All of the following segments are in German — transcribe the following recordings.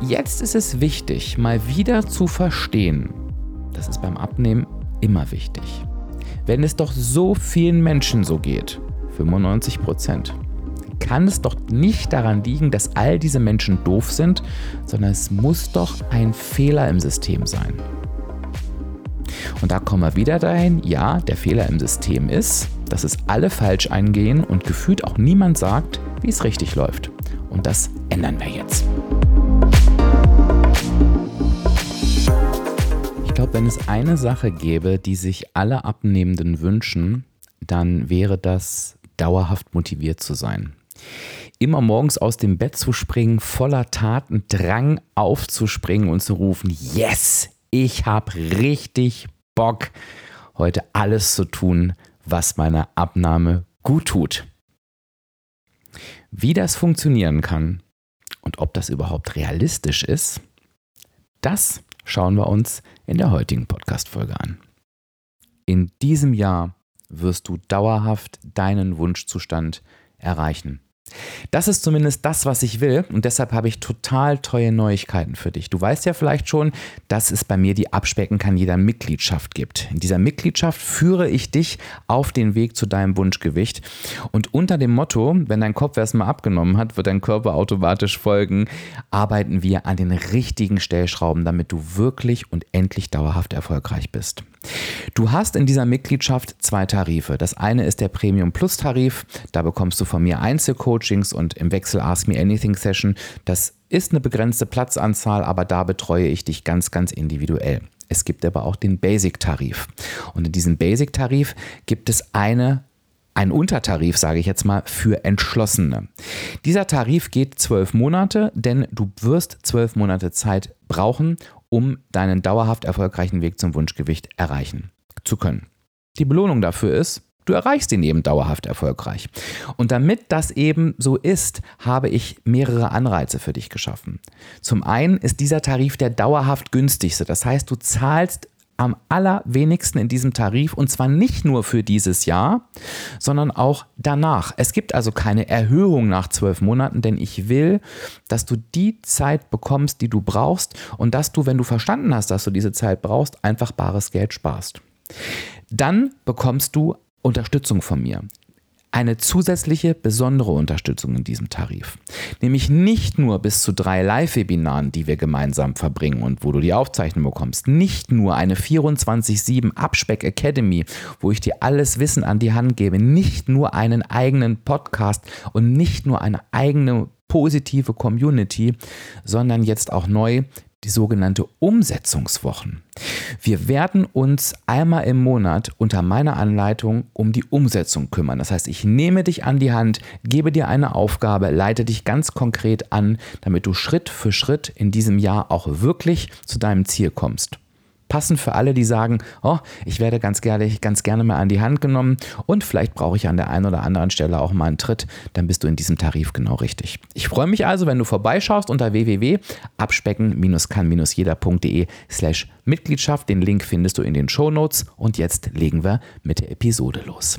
Jetzt ist es wichtig, mal wieder zu verstehen, das ist beim Abnehmen immer wichtig. Wenn es doch so vielen Menschen so geht, 95 Prozent, kann es doch nicht daran liegen, dass all diese Menschen doof sind, sondern es muss doch ein Fehler im System sein. Und da kommen wir wieder dahin, ja, der Fehler im System ist, dass es alle falsch eingehen und gefühlt auch niemand sagt, wie es richtig läuft. Und das ändern wir jetzt. Wenn es eine Sache gäbe, die sich alle Abnehmenden wünschen, dann wäre das dauerhaft motiviert zu sein. Immer morgens aus dem Bett zu springen, voller Taten, Drang aufzuspringen und zu rufen, yes, ich habe richtig Bock, heute alles zu tun, was meiner Abnahme gut tut. Wie das funktionieren kann und ob das überhaupt realistisch ist, das schauen wir uns in der heutigen Podcast-Folge an. In diesem Jahr wirst du dauerhaft deinen Wunschzustand erreichen. Das ist zumindest das, was ich will und deshalb habe ich total tolle Neuigkeiten für dich. Du weißt ja vielleicht schon, dass es bei mir die Abspecken kann jeder Mitgliedschaft gibt. In dieser Mitgliedschaft führe ich dich auf den Weg zu deinem Wunschgewicht und unter dem Motto, wenn dein Kopf erstmal abgenommen hat, wird dein Körper automatisch folgen, arbeiten wir an den richtigen Stellschrauben, damit du wirklich und endlich dauerhaft erfolgreich bist. Du hast in dieser Mitgliedschaft zwei Tarife. Das eine ist der Premium Plus Tarif. Da bekommst du von mir Einzelcoachings und im Wechsel Ask Me Anything Session. Das ist eine begrenzte Platzanzahl, aber da betreue ich dich ganz, ganz individuell. Es gibt aber auch den Basic-Tarif. Und in diesem Basic-Tarif gibt es eine ein Untertarif, sage ich jetzt mal, für Entschlossene. Dieser Tarif geht zwölf Monate, denn du wirst zwölf Monate Zeit brauchen, um deinen dauerhaft erfolgreichen Weg zum Wunschgewicht erreichen zu können. Die Belohnung dafür ist, du erreichst ihn eben dauerhaft erfolgreich. Und damit das eben so ist, habe ich mehrere Anreize für dich geschaffen. Zum einen ist dieser Tarif der dauerhaft günstigste. Das heißt, du zahlst am allerwenigsten in diesem Tarif und zwar nicht nur für dieses Jahr, sondern auch danach. Es gibt also keine Erhöhung nach zwölf Monaten, denn ich will, dass du die Zeit bekommst, die du brauchst und dass du, wenn du verstanden hast, dass du diese Zeit brauchst, einfach bares Geld sparst. Dann bekommst du Unterstützung von mir eine zusätzliche besondere Unterstützung in diesem Tarif. Nämlich nicht nur bis zu drei Live-Webinaren, die wir gemeinsam verbringen und wo du die Aufzeichnung bekommst. Nicht nur eine 24-7 Abspeck Academy, wo ich dir alles Wissen an die Hand gebe. Nicht nur einen eigenen Podcast und nicht nur eine eigene positive Community, sondern jetzt auch neu die sogenannte Umsetzungswochen. Wir werden uns einmal im Monat unter meiner Anleitung um die Umsetzung kümmern. Das heißt, ich nehme dich an die Hand, gebe dir eine Aufgabe, leite dich ganz konkret an, damit du Schritt für Schritt in diesem Jahr auch wirklich zu deinem Ziel kommst passend für alle, die sagen, oh, ich werde ganz gerne, ganz gerne mal an die Hand genommen und vielleicht brauche ich an der einen oder anderen Stelle auch mal einen Tritt, dann bist du in diesem Tarif genau richtig. Ich freue mich also, wenn du vorbeischaust unter www.abspecken-kann-jeder.de slash Mitgliedschaft. Den Link findest du in den Show Notes und jetzt legen wir mit der Episode los.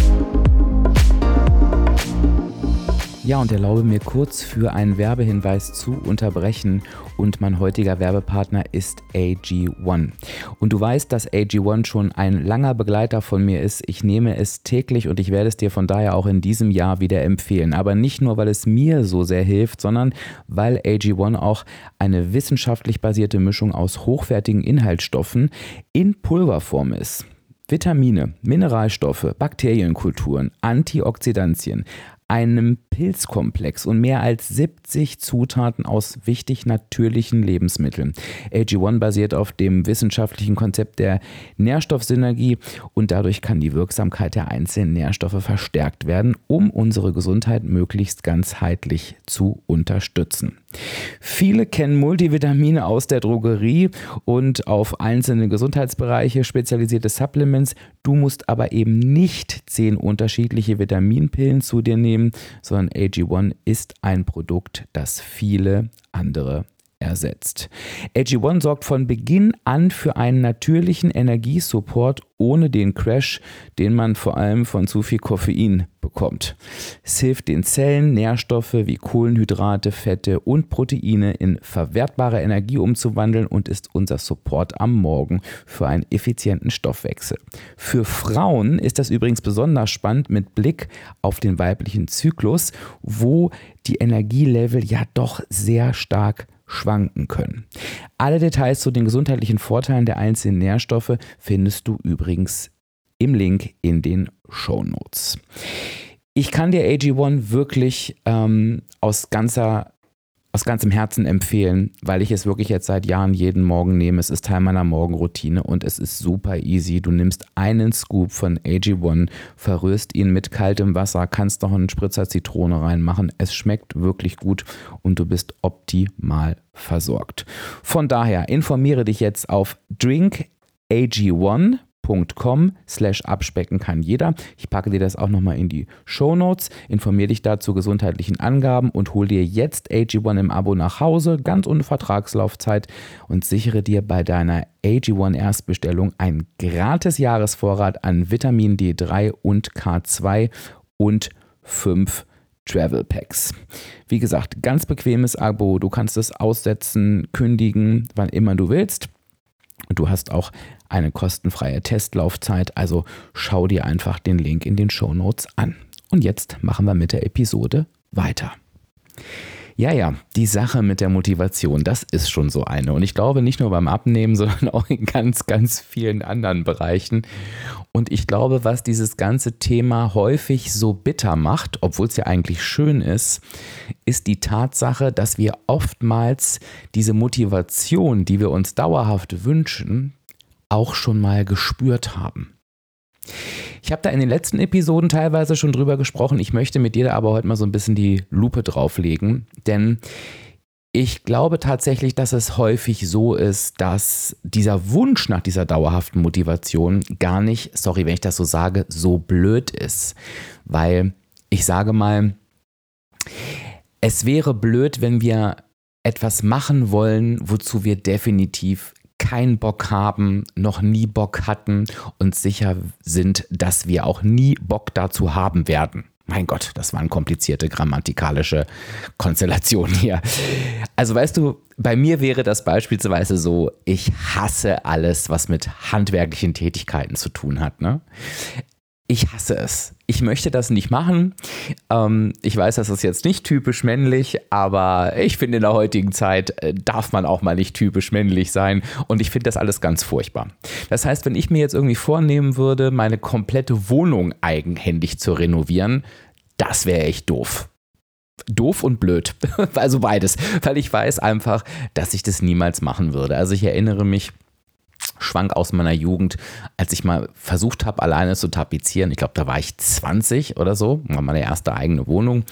Ja, und erlaube mir kurz für einen Werbehinweis zu unterbrechen. Und mein heutiger Werbepartner ist AG1. Und du weißt, dass AG1 schon ein langer Begleiter von mir ist. Ich nehme es täglich und ich werde es dir von daher auch in diesem Jahr wieder empfehlen. Aber nicht nur, weil es mir so sehr hilft, sondern weil AG1 auch eine wissenschaftlich basierte Mischung aus hochwertigen Inhaltsstoffen in Pulverform ist. Vitamine, Mineralstoffe, Bakterienkulturen, Antioxidantien, einem Pilzkomplex und mehr als 70 Zutaten aus wichtig natürlichen Lebensmitteln. AG1 basiert auf dem wissenschaftlichen Konzept der Nährstoffsynergie und dadurch kann die Wirksamkeit der einzelnen Nährstoffe verstärkt werden, um unsere Gesundheit möglichst ganzheitlich zu unterstützen. Viele kennen Multivitamine aus der Drogerie und auf einzelne Gesundheitsbereiche spezialisierte Supplements. Du musst aber eben nicht zehn unterschiedliche Vitaminpillen zu dir nehmen, sondern AG1 ist ein Produkt, das viele andere ersetzt. AG1 sorgt von Beginn an für einen natürlichen Energiesupport ohne den Crash, den man vor allem von zu viel Koffein bekommt. Es hilft den Zellen, Nährstoffe wie Kohlenhydrate, Fette und Proteine in verwertbare Energie umzuwandeln und ist unser Support am Morgen für einen effizienten Stoffwechsel. Für Frauen ist das übrigens besonders spannend mit Blick auf den weiblichen Zyklus, wo die Energielevel ja doch sehr stark schwanken können. Alle Details zu den gesundheitlichen Vorteilen der einzelnen Nährstoffe findest du übrigens im Link in den Show Notes. Ich kann dir AG1 wirklich ähm, aus ganzer aus ganzem Herzen empfehlen, weil ich es wirklich jetzt seit Jahren jeden Morgen nehme. Es ist Teil meiner Morgenroutine und es ist super easy. Du nimmst einen Scoop von AG1, verrührst ihn mit kaltem Wasser, kannst noch einen Spritzer Zitrone reinmachen. Es schmeckt wirklich gut und du bist optimal versorgt. Von daher informiere dich jetzt auf drinkag1.com patreon.com slash abspecken kann jeder. Ich packe dir das auch nochmal in die Show Notes. Informiere dich dazu gesundheitlichen Angaben und hol dir jetzt AG1 im Abo nach Hause, ganz ohne Vertragslaufzeit und sichere dir bei deiner AG1 Erstbestellung ein gratis Jahresvorrat an Vitamin D3 und K2 und 5 Travel Packs. Wie gesagt, ganz bequemes Abo. Du kannst es aussetzen, kündigen, wann immer du willst. Du hast auch eine kostenfreie Testlaufzeit, also schau dir einfach den Link in den Show Notes an. Und jetzt machen wir mit der Episode weiter. Ja, ja, die Sache mit der Motivation, das ist schon so eine. Und ich glaube nicht nur beim Abnehmen, sondern auch in ganz, ganz vielen anderen Bereichen. Und ich glaube, was dieses ganze Thema häufig so bitter macht, obwohl es ja eigentlich schön ist, ist die Tatsache, dass wir oftmals diese Motivation, die wir uns dauerhaft wünschen, auch schon mal gespürt haben. Ich habe da in den letzten Episoden teilweise schon drüber gesprochen. Ich möchte mit dir aber heute mal so ein bisschen die Lupe drauflegen, denn ich glaube tatsächlich, dass es häufig so ist, dass dieser Wunsch nach dieser dauerhaften Motivation gar nicht, sorry, wenn ich das so sage, so blöd ist. Weil ich sage mal, es wäre blöd, wenn wir etwas machen wollen, wozu wir definitiv keinen Bock haben, noch nie Bock hatten und sicher sind, dass wir auch nie Bock dazu haben werden. Mein Gott, das waren komplizierte grammatikalische Konstellationen hier. Also weißt du, bei mir wäre das beispielsweise so, ich hasse alles, was mit handwerklichen Tätigkeiten zu tun hat. Ne? ich hasse es. Ich möchte das nicht machen. Ähm, ich weiß, das ist jetzt nicht typisch männlich, aber ich finde, in der heutigen Zeit äh, darf man auch mal nicht typisch männlich sein. Und ich finde das alles ganz furchtbar. Das heißt, wenn ich mir jetzt irgendwie vornehmen würde, meine komplette Wohnung eigenhändig zu renovieren, das wäre echt doof doof und blöd. Also beides, weil ich weiß einfach, dass ich das niemals machen würde. Also ich erinnere mich, Schwank aus meiner Jugend, als ich mal versucht habe, alleine zu tapezieren. Ich glaube, da war ich 20 oder so, war meine erste eigene Wohnung.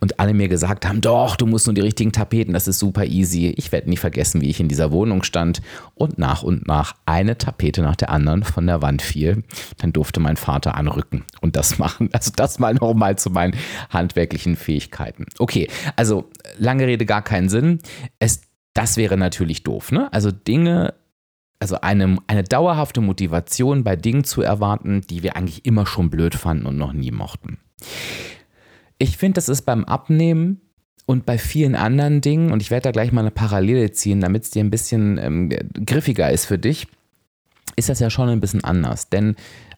Und alle mir gesagt haben, doch, du musst nur die richtigen Tapeten, das ist super easy. Ich werde nie vergessen, wie ich in dieser Wohnung stand und nach und nach eine Tapete nach der anderen von der Wand fiel. Dann durfte mein Vater anrücken und das machen. Also das mal nochmal zu meinen handwerklichen Fähigkeiten. Okay, also lange Rede, gar keinen Sinn. Es, das wäre natürlich doof. Ne? Also Dinge also eine, eine dauerhafte Motivation bei Dingen zu erwarten, die wir eigentlich immer schon blöd fanden und noch nie mochten. Ich finde, das ist beim Abnehmen und bei vielen anderen Dingen, und ich werde da gleich mal eine Parallele ziehen, damit es dir ein bisschen ähm, griffiger ist für dich, ist das ja schon ein bisschen anders. Denn,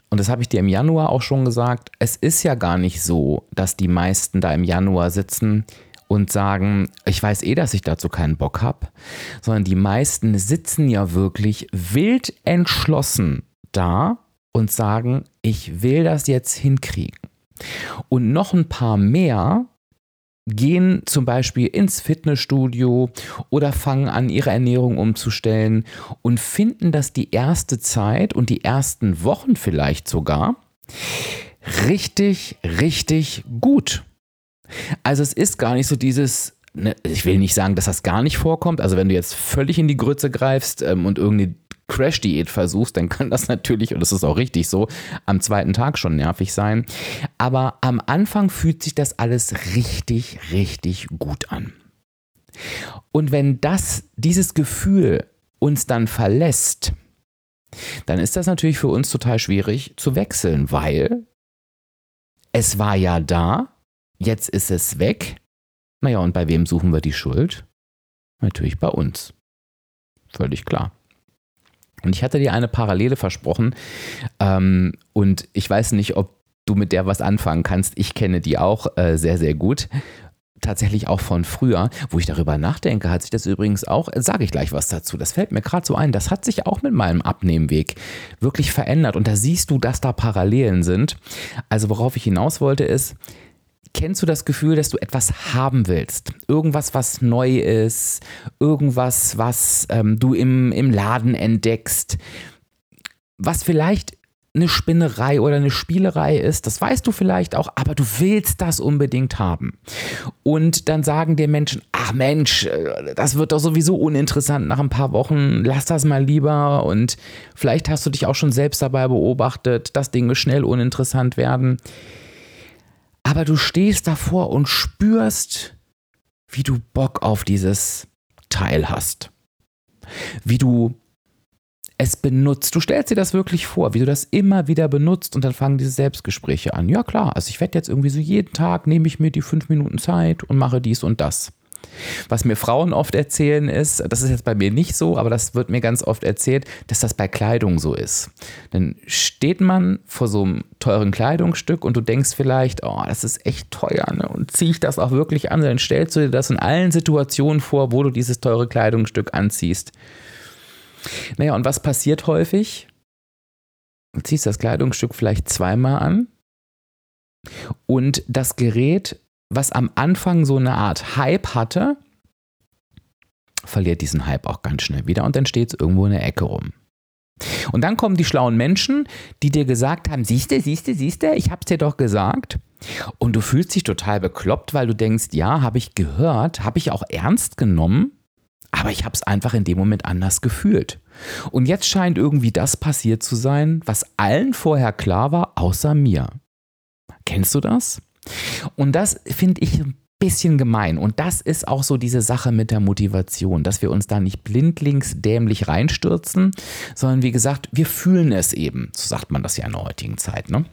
und das habe ich dir im Januar auch schon gesagt, es ist ja gar nicht so, dass die meisten da im Januar sitzen, und sagen, ich weiß eh, dass ich dazu keinen Bock habe, sondern die meisten sitzen ja wirklich wild entschlossen da und sagen, ich will das jetzt hinkriegen. Und noch ein paar mehr gehen zum Beispiel ins Fitnessstudio oder fangen an, ihre Ernährung umzustellen und finden das die erste Zeit und die ersten Wochen vielleicht sogar richtig, richtig gut. Also es ist gar nicht so dieses, ne, ich will nicht sagen, dass das gar nicht vorkommt. Also wenn du jetzt völlig in die Grütze greifst ähm, und irgendeine Crash-Diät versuchst, dann kann das natürlich, und das ist auch richtig so, am zweiten Tag schon nervig sein. Aber am Anfang fühlt sich das alles richtig, richtig gut an. Und wenn das, dieses Gefühl uns dann verlässt, dann ist das natürlich für uns total schwierig zu wechseln, weil es war ja da, jetzt ist es weg. Naja, und bei wem suchen wir die Schuld? Natürlich bei uns. Völlig klar. Und ich hatte dir eine Parallele versprochen ähm, und ich weiß nicht, ob du mit der was anfangen kannst. Ich kenne die auch äh, sehr, sehr gut. Tatsächlich auch von früher, wo ich darüber nachdenke, hat sich das übrigens auch, äh, sage ich gleich was dazu, das fällt mir gerade so ein, das hat sich auch mit meinem Abnehmweg wirklich verändert und da siehst du, dass da Parallelen sind. Also worauf ich hinaus wollte ist, Kennst du das Gefühl, dass du etwas haben willst? Irgendwas, was neu ist, irgendwas, was ähm, du im, im Laden entdeckst, was vielleicht eine Spinnerei oder eine Spielerei ist, das weißt du vielleicht auch, aber du willst das unbedingt haben. Und dann sagen dir Menschen, ach Mensch, äh, das wird doch sowieso uninteressant nach ein paar Wochen, lass das mal lieber. Und vielleicht hast du dich auch schon selbst dabei beobachtet, dass Dinge schnell uninteressant werden aber du stehst davor und spürst, wie du Bock auf dieses Teil hast. Wie du es benutzt. Du stellst dir das wirklich vor, wie du das immer wieder benutzt und dann fangen diese Selbstgespräche an. Ja klar, also ich werde jetzt irgendwie so jeden Tag nehme ich mir die fünf Minuten Zeit und mache dies und das. Was mir Frauen oft erzählen ist, das ist jetzt bei mir nicht so, aber das wird mir ganz oft erzählt, dass das bei Kleidung so ist. Dann steht man vor so einem teuren Kleidungsstück und du denkst vielleicht, oh, das ist echt teuer, ne? Und ziehe ich das auch wirklich an? Dann stellst du dir das in allen Situationen vor, wo du dieses teure Kleidungsstück anziehst. Naja, und was passiert häufig? Du ziehst das Kleidungsstück vielleicht zweimal an und das Gerät was am Anfang so eine Art Hype hatte, verliert diesen Hype auch ganz schnell wieder und dann steht es irgendwo in der Ecke rum. Und dann kommen die schlauen Menschen, die dir gesagt haben, siehste, siehste, siehste, ich hab's dir doch gesagt. Und du fühlst dich total bekloppt, weil du denkst, ja, habe ich gehört, habe ich auch ernst genommen, aber ich habe es einfach in dem Moment anders gefühlt. Und jetzt scheint irgendwie das passiert zu sein, was allen vorher klar war, außer mir. Kennst du das? Und das finde ich ein bisschen gemein. Und das ist auch so diese Sache mit der Motivation, dass wir uns da nicht blindlings dämlich reinstürzen, sondern wie gesagt, wir fühlen es eben. So sagt man das ja in der heutigen Zeit, ne?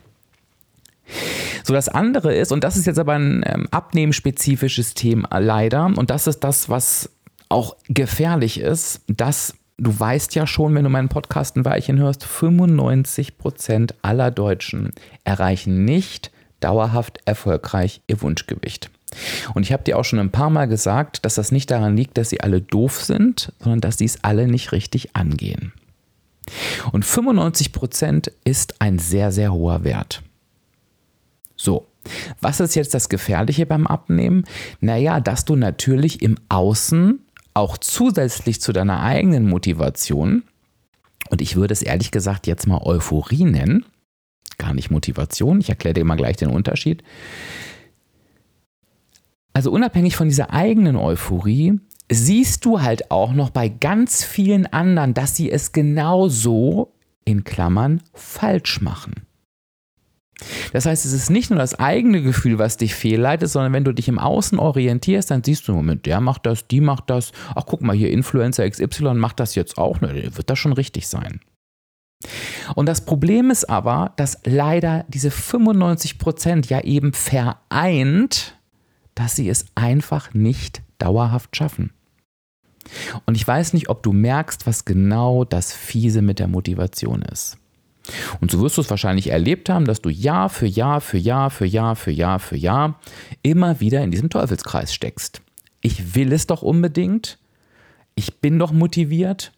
So, das andere ist, und das ist jetzt aber ein ähm, abnehmspezifisches Thema leider, und das ist das, was auch gefährlich ist, dass du weißt ja schon, wenn du meinen Podcast ein Weilchen hörst, 95 Prozent aller Deutschen erreichen nicht dauerhaft erfolgreich ihr Wunschgewicht. Und ich habe dir auch schon ein paar Mal gesagt, dass das nicht daran liegt, dass sie alle doof sind, sondern dass sie es alle nicht richtig angehen. Und 95 Prozent ist ein sehr, sehr hoher Wert. So, was ist jetzt das Gefährliche beim Abnehmen? Naja, dass du natürlich im Außen auch zusätzlich zu deiner eigenen Motivation, und ich würde es ehrlich gesagt jetzt mal Euphorie nennen, gar nicht Motivation. Ich erkläre dir mal gleich den Unterschied. Also unabhängig von dieser eigenen Euphorie siehst du halt auch noch bei ganz vielen anderen, dass sie es genauso in Klammern falsch machen. Das heißt, es ist nicht nur das eigene Gefühl, was dich fehlleitet, sondern wenn du dich im Außen orientierst, dann siehst du, Moment, der macht das, die macht das. Ach, guck mal, hier Influencer XY macht das jetzt auch. Ne, wird das schon richtig sein. Und das Problem ist aber, dass leider diese 95 Prozent ja eben vereint, dass sie es einfach nicht dauerhaft schaffen. Und ich weiß nicht, ob du merkst, was genau das Fiese mit der Motivation ist. Und so wirst du es wahrscheinlich erlebt haben, dass du Jahr für Jahr für Jahr für Jahr für Jahr für Jahr immer wieder in diesem Teufelskreis steckst. Ich will es doch unbedingt, ich bin doch motiviert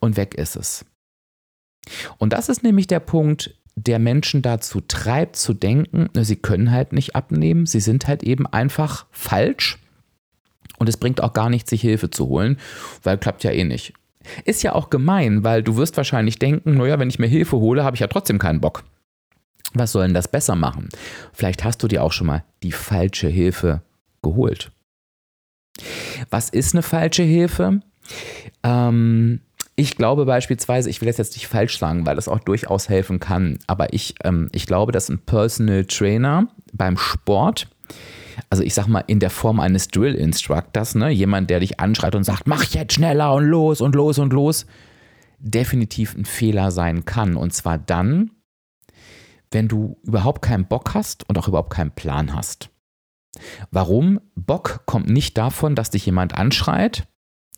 und weg ist es. Und das ist nämlich der Punkt, der Menschen dazu treibt zu denken, sie können halt nicht abnehmen, sie sind halt eben einfach falsch und es bringt auch gar nichts, sich Hilfe zu holen, weil klappt ja eh nicht. Ist ja auch gemein, weil du wirst wahrscheinlich denken, naja, wenn ich mir Hilfe hole, habe ich ja trotzdem keinen Bock. Was soll denn das besser machen? Vielleicht hast du dir auch schon mal die falsche Hilfe geholt. Was ist eine falsche Hilfe? Ähm, ich glaube beispielsweise, ich will das jetzt nicht falsch sagen, weil das auch durchaus helfen kann, aber ich, ähm, ich glaube, dass ein Personal Trainer beim Sport, also ich sag mal in der Form eines Drill Instructors, ne, jemand, der dich anschreit und sagt, mach jetzt schneller und los und los und los, definitiv ein Fehler sein kann. Und zwar dann, wenn du überhaupt keinen Bock hast und auch überhaupt keinen Plan hast. Warum? Bock kommt nicht davon, dass dich jemand anschreit,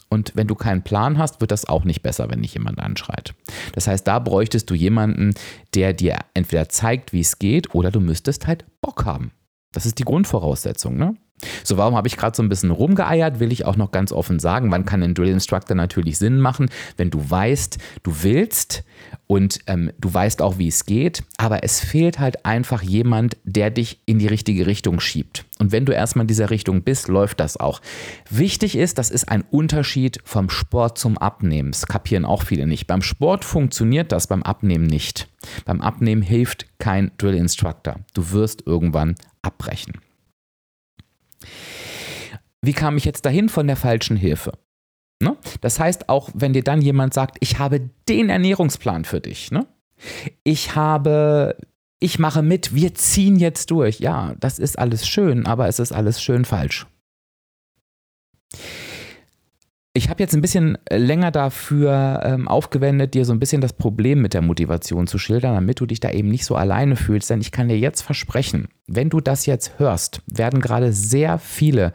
und wenn du keinen Plan hast, wird das auch nicht besser, wenn dich jemand anschreit. Das heißt, da bräuchtest du jemanden, der dir entweder zeigt, wie es geht, oder du müsstest halt Bock haben. Das ist die Grundvoraussetzung, ne? So, warum habe ich gerade so ein bisschen rumgeeiert, will ich auch noch ganz offen sagen. Wann kann ein Drill Instructor natürlich Sinn machen, wenn du weißt, du willst und ähm, du weißt auch, wie es geht, aber es fehlt halt einfach jemand, der dich in die richtige Richtung schiebt. Und wenn du erstmal in dieser Richtung bist, läuft das auch. Wichtig ist, das ist ein Unterschied vom Sport zum Abnehmen. Das kapieren auch viele nicht. Beim Sport funktioniert das, beim Abnehmen nicht. Beim Abnehmen hilft kein Drill Instructor. Du wirst irgendwann abbrechen. Wie kam ich jetzt dahin von der falschen Hilfe? Ne? Das heißt, auch wenn dir dann jemand sagt, ich habe den Ernährungsplan für dich, ne? ich habe, ich mache mit, wir ziehen jetzt durch. Ja, das ist alles schön, aber es ist alles schön falsch. Ich habe jetzt ein bisschen länger dafür ähm, aufgewendet, dir so ein bisschen das Problem mit der Motivation zu schildern, damit du dich da eben nicht so alleine fühlst. Denn ich kann dir jetzt versprechen, wenn du das jetzt hörst, werden gerade sehr viele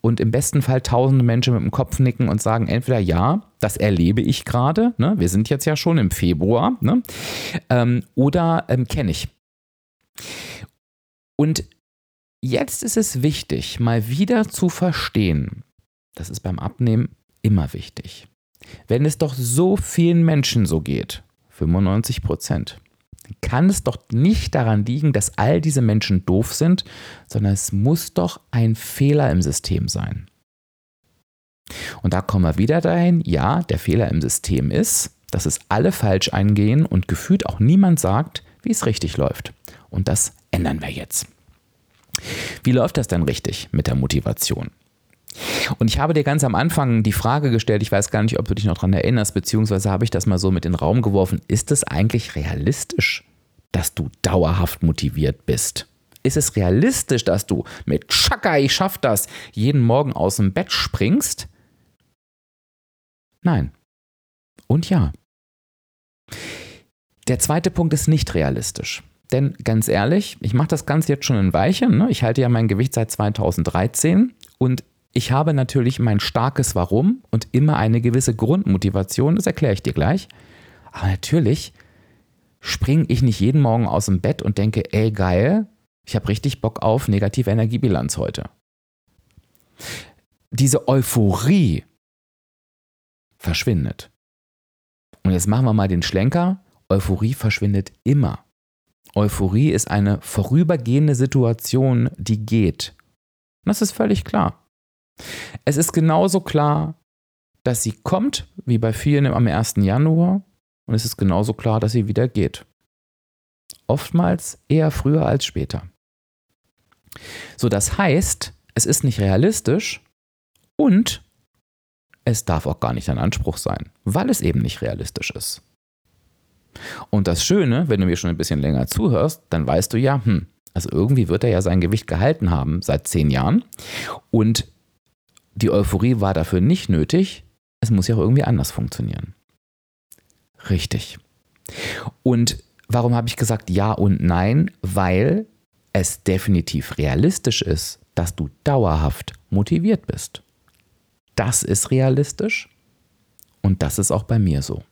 und im besten Fall tausende Menschen mit dem Kopf nicken und sagen entweder ja, das erlebe ich gerade, ne? wir sind jetzt ja schon im Februar, ne? ähm, oder ähm, kenne ich. Und jetzt ist es wichtig, mal wieder zu verstehen, das ist beim Abnehmen immer wichtig. Wenn es doch so vielen Menschen so geht, 95 Prozent, kann es doch nicht daran liegen, dass all diese Menschen doof sind, sondern es muss doch ein Fehler im System sein. Und da kommen wir wieder dahin, ja, der Fehler im System ist, dass es alle falsch eingehen und gefühlt auch niemand sagt, wie es richtig läuft. Und das ändern wir jetzt. Wie läuft das denn richtig mit der Motivation? Und ich habe dir ganz am Anfang die Frage gestellt, ich weiß gar nicht, ob du dich noch daran erinnerst, beziehungsweise habe ich das mal so mit in den Raum geworfen, ist es eigentlich realistisch, dass du dauerhaft motiviert bist? Ist es realistisch, dass du mit Chaka, ich schaff das, jeden Morgen aus dem Bett springst? Nein. Und ja. Der zweite Punkt ist nicht realistisch. Denn ganz ehrlich, ich mache das Ganze jetzt schon ein Weilchen. Ne? Ich halte ja mein Gewicht seit 2013 und ich habe natürlich mein starkes Warum und immer eine gewisse Grundmotivation, das erkläre ich dir gleich. Aber natürlich springe ich nicht jeden Morgen aus dem Bett und denke, ey geil, ich habe richtig Bock auf negative Energiebilanz heute. Diese Euphorie verschwindet. Und jetzt machen wir mal den Schlenker. Euphorie verschwindet immer. Euphorie ist eine vorübergehende Situation, die geht. Das ist völlig klar. Es ist genauso klar, dass sie kommt, wie bei vielen am 1. Januar, und es ist genauso klar, dass sie wieder geht. Oftmals eher früher als später. So, das heißt, es ist nicht realistisch und es darf auch gar nicht ein Anspruch sein, weil es eben nicht realistisch ist. Und das Schöne, wenn du mir schon ein bisschen länger zuhörst, dann weißt du ja, hm, also irgendwie wird er ja sein Gewicht gehalten haben seit zehn Jahren. Und die Euphorie war dafür nicht nötig. Es muss ja auch irgendwie anders funktionieren. Richtig. Und warum habe ich gesagt ja und nein? Weil es definitiv realistisch ist, dass du dauerhaft motiviert bist. Das ist realistisch und das ist auch bei mir so.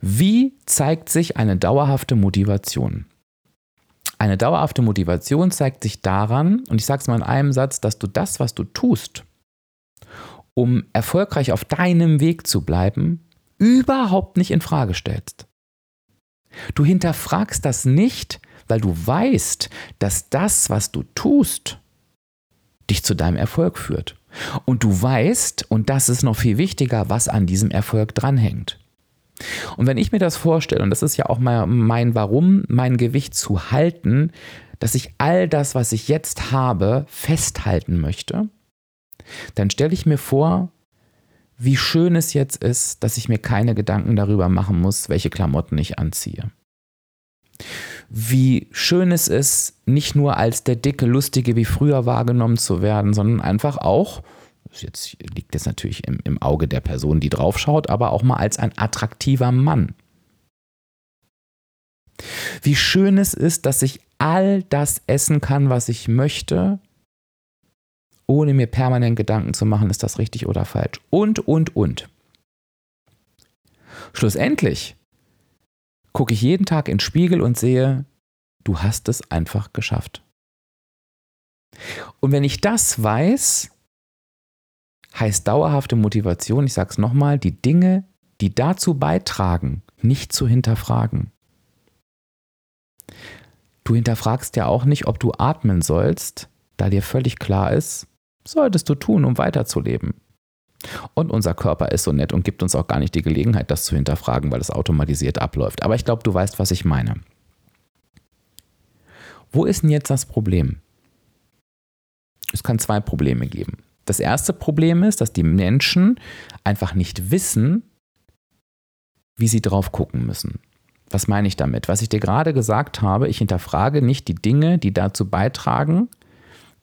Wie zeigt sich eine dauerhafte Motivation? Eine dauerhafte Motivation zeigt sich daran, und ich sage es mal in einem Satz, dass du das, was du tust, um erfolgreich auf deinem Weg zu bleiben, überhaupt nicht in Frage stellst. Du hinterfragst das nicht, weil du weißt, dass das, was du tust, dich zu deinem Erfolg führt. Und du weißt, und das ist noch viel wichtiger, was an diesem Erfolg dranhängt. Und wenn ich mir das vorstelle, und das ist ja auch mein, Warum, mein Gewicht zu halten, dass ich all das, was ich jetzt habe, festhalten möchte, dann stelle ich mir vor, wie schön es jetzt ist, dass ich mir keine Gedanken darüber machen muss, welche Klamotten ich anziehe. Wie schön es ist, nicht nur als der dicke, lustige wie früher wahrgenommen zu werden, sondern einfach auch, jetzt liegt es natürlich im, im Auge der Person, die draufschaut, aber auch mal als ein attraktiver Mann. Wie schön es ist, dass ich all das essen kann, was ich möchte, ohne mir permanent Gedanken zu machen, ist das richtig oder falsch. Und, und, und. Schlussendlich gucke ich jeden Tag in den Spiegel und sehe, du hast es einfach geschafft. Und wenn ich das weiß, heißt dauerhafte Motivation, ich sage es nochmal, die Dinge, die dazu beitragen, nicht zu hinterfragen. Du hinterfragst ja auch nicht, ob du atmen sollst, da dir völlig klar ist, solltest du tun, um weiterzuleben. Und unser Körper ist so nett und gibt uns auch gar nicht die Gelegenheit, das zu hinterfragen, weil es automatisiert abläuft. Aber ich glaube, du weißt, was ich meine. Wo ist denn jetzt das Problem? Es kann zwei Probleme geben. Das erste Problem ist, dass die Menschen einfach nicht wissen, wie sie drauf gucken müssen. Was meine ich damit? Was ich dir gerade gesagt habe, ich hinterfrage nicht die Dinge, die dazu beitragen,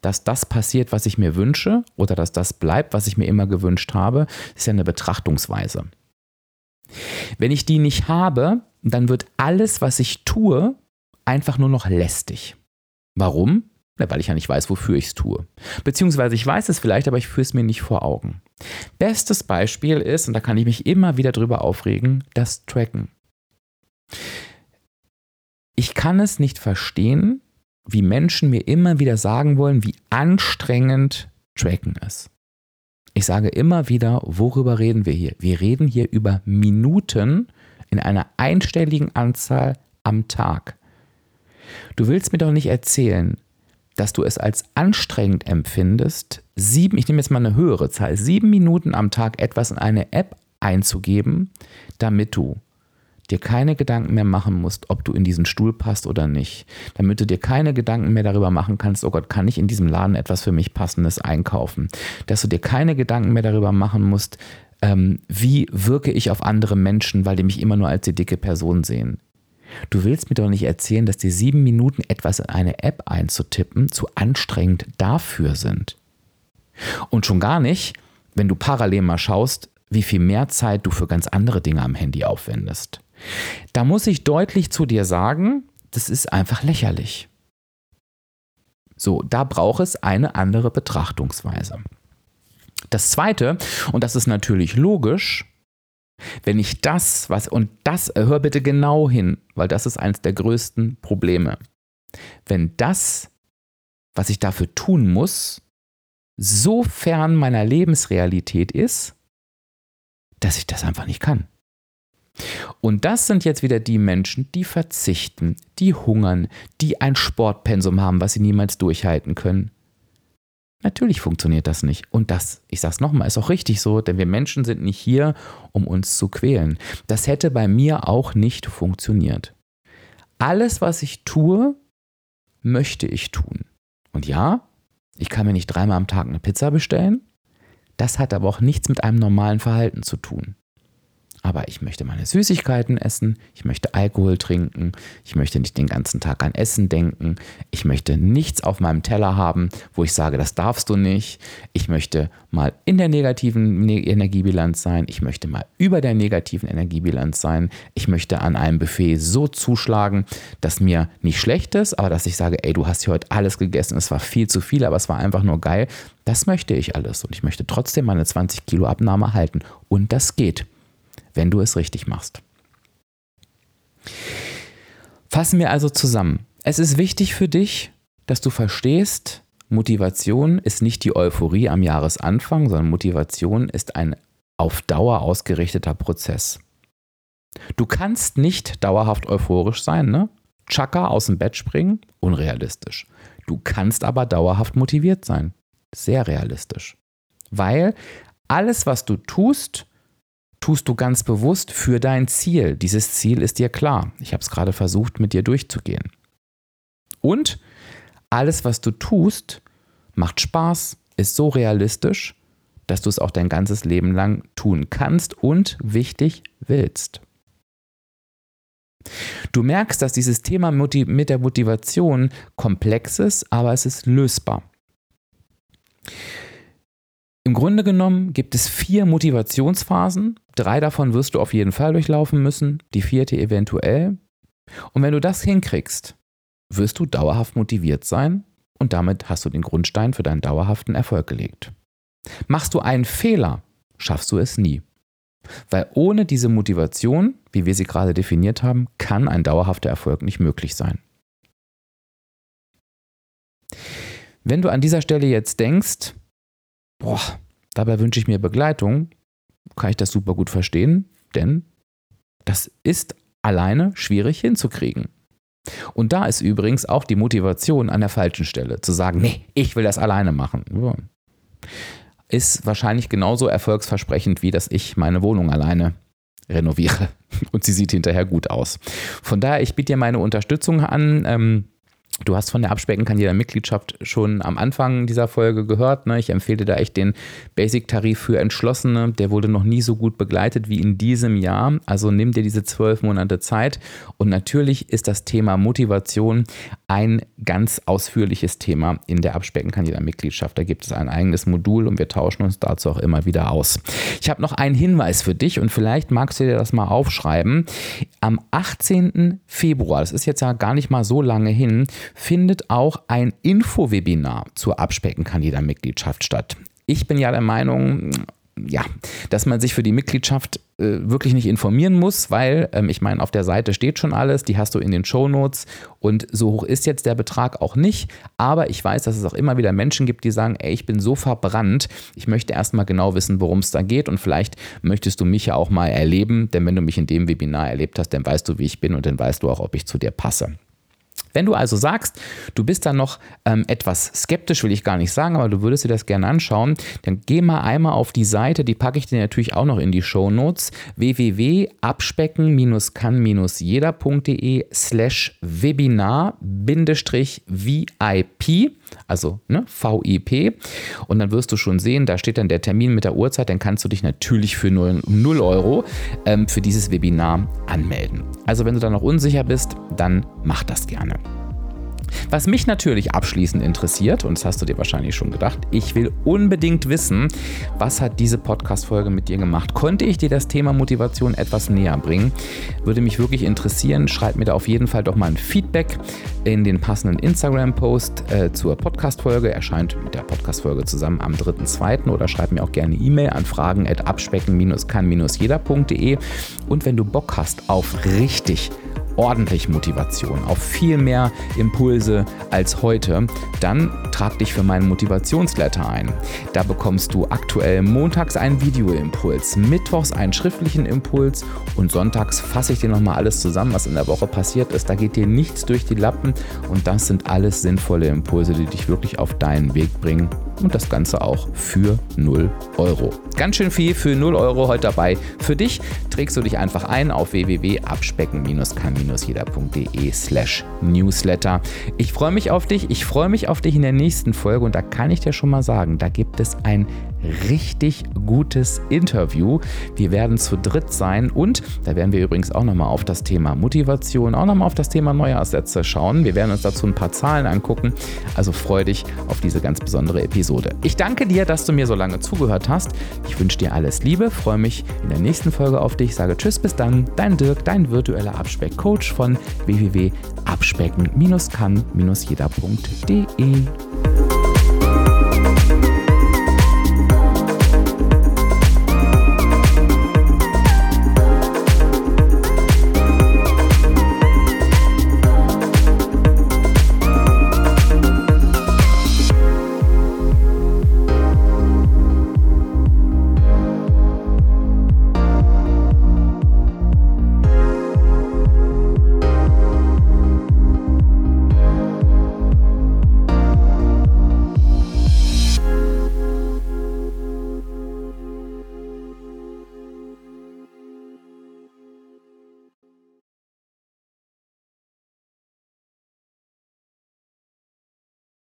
dass das passiert, was ich mir wünsche oder dass das bleibt, was ich mir immer gewünscht habe, ist ja eine Betrachtungsweise. Wenn ich die nicht habe, dann wird alles, was ich tue, einfach nur noch lästig. Warum? Ja, weil ich ja nicht weiß, wofür ich es tue. Beziehungsweise ich weiß es vielleicht, aber ich führe es mir nicht vor Augen. Bestes Beispiel ist, und da kann ich mich immer wieder drüber aufregen, das Tracken. Ich kann es nicht verstehen, wie Menschen mir immer wieder sagen wollen, wie anstrengend Tracken ist. Ich sage immer wieder, worüber reden wir hier? Wir reden hier über Minuten in einer einstelligen Anzahl am Tag. Du willst mir doch nicht erzählen, dass du es als anstrengend empfindest, sieben, ich nehme jetzt mal eine höhere Zahl, sieben Minuten am Tag etwas in eine App einzugeben, damit du dir keine Gedanken mehr machen musst, ob du in diesen Stuhl passt oder nicht. Damit du dir keine Gedanken mehr darüber machen kannst, oh Gott, kann ich in diesem Laden etwas für mich Passendes einkaufen. Dass du dir keine Gedanken mehr darüber machen musst, ähm, wie wirke ich auf andere Menschen, weil die mich immer nur als die dicke Person sehen. Du willst mir doch nicht erzählen, dass die sieben Minuten etwas in eine App einzutippen zu anstrengend dafür sind. Und schon gar nicht, wenn du parallel mal schaust, wie viel mehr Zeit du für ganz andere Dinge am Handy aufwendest. Da muss ich deutlich zu dir sagen, das ist einfach lächerlich. So, da braucht es eine andere Betrachtungsweise. Das Zweite, und das ist natürlich logisch, wenn ich das, was, und das, hör bitte genau hin, weil das ist eines der größten Probleme. Wenn das, was ich dafür tun muss, so fern meiner Lebensrealität ist, dass ich das einfach nicht kann. Und das sind jetzt wieder die Menschen, die verzichten, die hungern, die ein Sportpensum haben, was sie niemals durchhalten können. Natürlich funktioniert das nicht. Und das, ich sag's nochmal, ist auch richtig so, denn wir Menschen sind nicht hier, um uns zu quälen. Das hätte bei mir auch nicht funktioniert. Alles, was ich tue, möchte ich tun. Und ja, ich kann mir nicht dreimal am Tag eine Pizza bestellen. Das hat aber auch nichts mit einem normalen Verhalten zu tun aber ich möchte meine Süßigkeiten essen, ich möchte Alkohol trinken, ich möchte nicht den ganzen Tag an Essen denken, ich möchte nichts auf meinem Teller haben, wo ich sage, das darfst du nicht, ich möchte mal in der negativen ne Energiebilanz sein, ich möchte mal über der negativen Energiebilanz sein, ich möchte an einem Buffet so zuschlagen, dass mir nicht schlecht ist, aber dass ich sage, ey, du hast hier heute alles gegessen, es war viel zu viel, aber es war einfach nur geil, das möchte ich alles und ich möchte trotzdem meine 20 Kilo Abnahme halten. Und das geht wenn du es richtig machst. Fassen wir also zusammen. Es ist wichtig für dich, dass du verstehst, Motivation ist nicht die Euphorie am Jahresanfang, sondern Motivation ist ein auf Dauer ausgerichteter Prozess. Du kannst nicht dauerhaft euphorisch sein, ne? Chaka aus dem Bett springen, unrealistisch. Du kannst aber dauerhaft motiviert sein, sehr realistisch. Weil alles, was du tust, tust du ganz bewusst für dein Ziel. Dieses Ziel ist dir klar. Ich habe es gerade versucht, mit dir durchzugehen. Und alles, was du tust, macht Spaß, ist so realistisch, dass du es auch dein ganzes Leben lang tun kannst und wichtig willst. Du merkst, dass dieses Thema mit der Motivation komplex ist, aber es ist lösbar. Im Grunde genommen gibt es vier Motivationsphasen. Drei davon wirst du auf jeden Fall durchlaufen müssen, die vierte eventuell. Und wenn du das hinkriegst, wirst du dauerhaft motiviert sein und damit hast du den Grundstein für deinen dauerhaften Erfolg gelegt. Machst du einen Fehler, schaffst du es nie. Weil ohne diese Motivation, wie wir sie gerade definiert haben, kann ein dauerhafter Erfolg nicht möglich sein. Wenn du an dieser Stelle jetzt denkst, boah, dabei wünsche ich mir Begleitung, kann ich das super gut verstehen, denn das ist alleine schwierig hinzukriegen. Und da ist übrigens auch die Motivation an der falschen Stelle, zu sagen, nee, ich will das alleine machen. Ist wahrscheinlich genauso erfolgsversprechend, wie dass ich meine Wohnung alleine renoviere. Und sie sieht hinterher gut aus. Von daher, ich biete dir meine Unterstützung an. Ähm, Du hast von der Abspecken kann jeder Mitgliedschaft schon am Anfang dieser Folge gehört. Ne? Ich empfehle da echt den Basic-Tarif für Entschlossene. Der wurde noch nie so gut begleitet wie in diesem Jahr. Also nimm dir diese zwölf Monate Zeit. Und natürlich ist das Thema Motivation ein ganz ausführliches Thema in der Abspecken kann jeder Mitgliedschaft. Da gibt es ein eigenes Modul und wir tauschen uns dazu auch immer wieder aus. Ich habe noch einen Hinweis für dich und vielleicht magst du dir das mal aufschreiben. Am 18. Februar, das ist jetzt ja gar nicht mal so lange hin, findet auch ein Infowebinar zur Abspeckenkandidat-Mitgliedschaft statt. Ich bin ja der Meinung, ja, dass man sich für die Mitgliedschaft äh, wirklich nicht informieren muss, weil ähm, ich meine, auf der Seite steht schon alles, die hast du in den Show Notes und so hoch ist jetzt der Betrag auch nicht. Aber ich weiß, dass es auch immer wieder Menschen gibt, die sagen, ey, ich bin so verbrannt, ich möchte erstmal genau wissen, worum es da geht und vielleicht möchtest du mich ja auch mal erleben, denn wenn du mich in dem Webinar erlebt hast, dann weißt du, wie ich bin und dann weißt du auch, ob ich zu dir passe. Wenn du also sagst, du bist da noch ähm, etwas skeptisch, will ich gar nicht sagen, aber du würdest dir das gerne anschauen, dann geh mal einmal auf die Seite, die packe ich dir natürlich auch noch in die Show Notes, www.abspecken-kann-jeder.de slash Webinar-VIP, also ne, VIP. Und dann wirst du schon sehen, da steht dann der Termin mit der Uhrzeit, dann kannst du dich natürlich für 0, 0 Euro ähm, für dieses Webinar anmelden. Also wenn du da noch unsicher bist, dann mach das gerne. Was mich natürlich abschließend interessiert, und das hast du dir wahrscheinlich schon gedacht, ich will unbedingt wissen, was hat diese Podcast-Folge mit dir gemacht? Konnte ich dir das Thema Motivation etwas näher bringen? Würde mich wirklich interessieren. Schreib mir da auf jeden Fall doch mal ein Feedback in den passenden Instagram-Post äh, zur Podcast-Folge. Erscheint mit der Podcast-Folge zusammen am 3.2. oder schreib mir auch gerne E-Mail an fragen.abspecken-kann-jeder.de. Und wenn du Bock hast auf richtig ordentlich Motivation, auf viel mehr Impulse als heute, dann trag dich für meinen Motivationsletter ein. Da bekommst du aktuell montags einen Videoimpuls, mittwochs einen schriftlichen Impuls und sonntags fasse ich dir nochmal alles zusammen, was in der Woche passiert ist. Da geht dir nichts durch die Lappen und das sind alles sinnvolle Impulse, die dich wirklich auf deinen Weg bringen und das Ganze auch für 0 Euro. Ganz schön viel für 0 Euro heute dabei. Für dich trägst du dich einfach ein auf www.abspecken-kann-jeder.de slash newsletter. Ich freue mich auf dich. Ich freue mich auf dich in der nächsten Folge und da kann ich dir schon mal sagen, da gibt es ein richtig gutes Interview. Wir werden zu dritt sein und da werden wir übrigens auch nochmal auf das Thema Motivation, auch nochmal auf das Thema Neujahrssätze schauen. Wir werden uns dazu ein paar Zahlen angucken. Also freue dich auf diese ganz besondere Episode. Ich danke dir, dass du mir so lange zugehört hast. Ich wünsche dir alles Liebe, freue mich in der nächsten Folge auf dich. Sage Tschüss, bis dann. Dein Dirk, dein virtueller Abspeck-Coach von www.abspecken-kann-jeder.de.